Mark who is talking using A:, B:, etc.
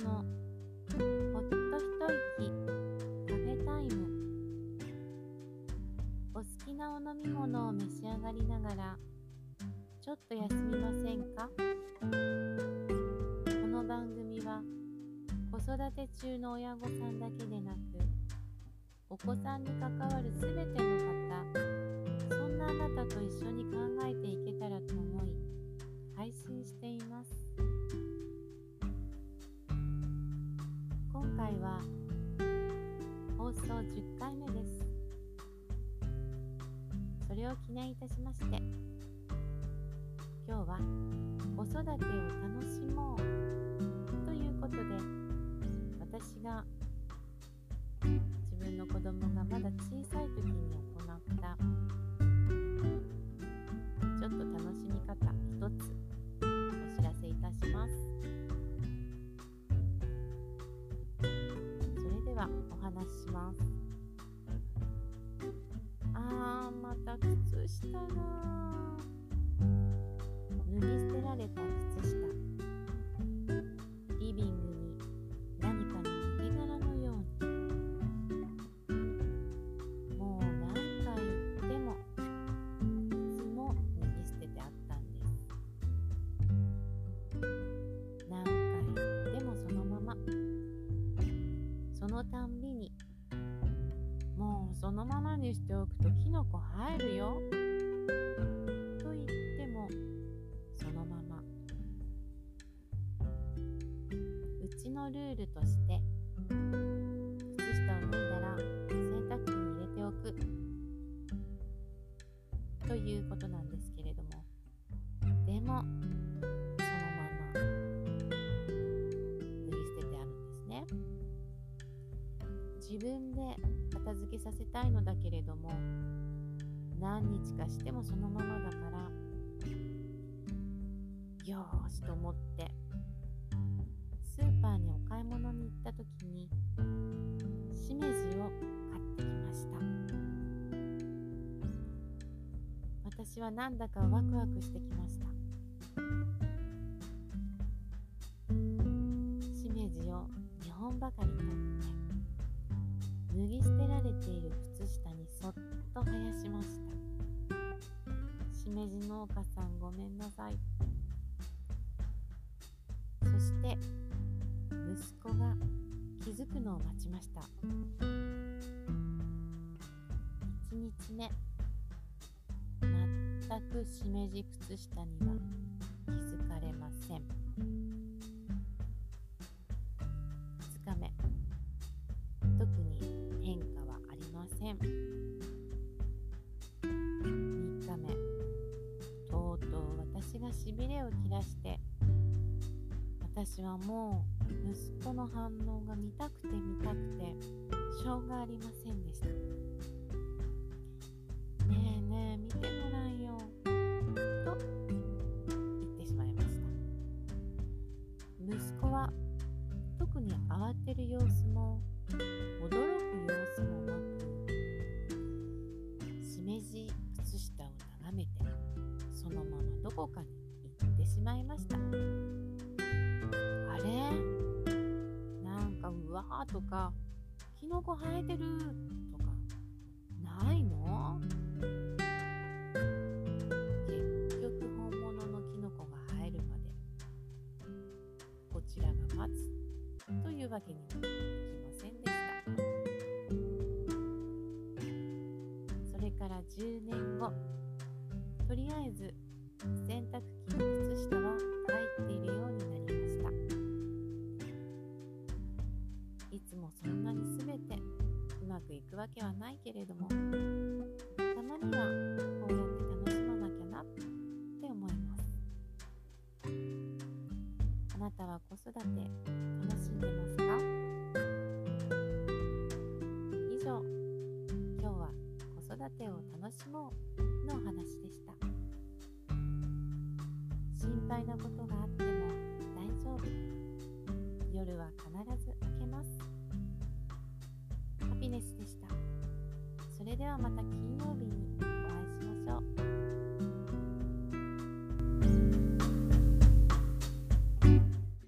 A: のほっと一息カフェタイムお好きなお飲み物を召し上がりながらちょっと休みませんか？この番組は子育て中の親御さんだけでなくお子さんに関わる全ての方そんなあなたと一緒に考えていけたらと思い配信しています。回は放送10回目です。それを記念いたしまして今日は子育てを楽しもうということで私が自分の子供がまだ小さい時に行ったちょっと楽しみ方一つがお話しします。あーまた靴下が脱ぎ捨てられた靴下。そのままにしておくとキノコ生えるよ。と言ってもそのまま。うちのルールとして靴下を脱いだら洗濯機に入れておく。ということなんですけれども。でもそのまま。脱ぎ捨ててあるんですね。自分で片付けさせたいのだけれども何日かしてもそのままだからよーしと思ってスーパーにお買い物に行った時にしめじを買ってきました。私はなんだかワクワクしてきました。しめじを2本ばかり取って。脱ぎ捨てられている靴下にそっと生やしました。しめじ農家さんごめんなさい。そして息子が気づくのを待ちました。1日目全くしめじ靴下には気づかれません。私はもう息子の反応が見たくて見たくてしょうがありませんでした。ねえねえ見てごらんよと言ってしまいました。息子は特に慌てる様子も驚く様子もなくしめじ靴下を眺めてそのままどこかに行ってしまいました。とかキノコ生えてるとかないの？結局本物のキノコが生えるまでこちらが待つというわけにはいきませんでした。それから10年後とりあえずけれどもたまにはこうやって楽しまなきゃなって思います。あなたは子育て楽しんでますか？以上今日は子育てを楽しもうのお話でした。心配なことがあっても大丈夫。夜は必ず明けます。ハピネスでした。ではまた金曜日に。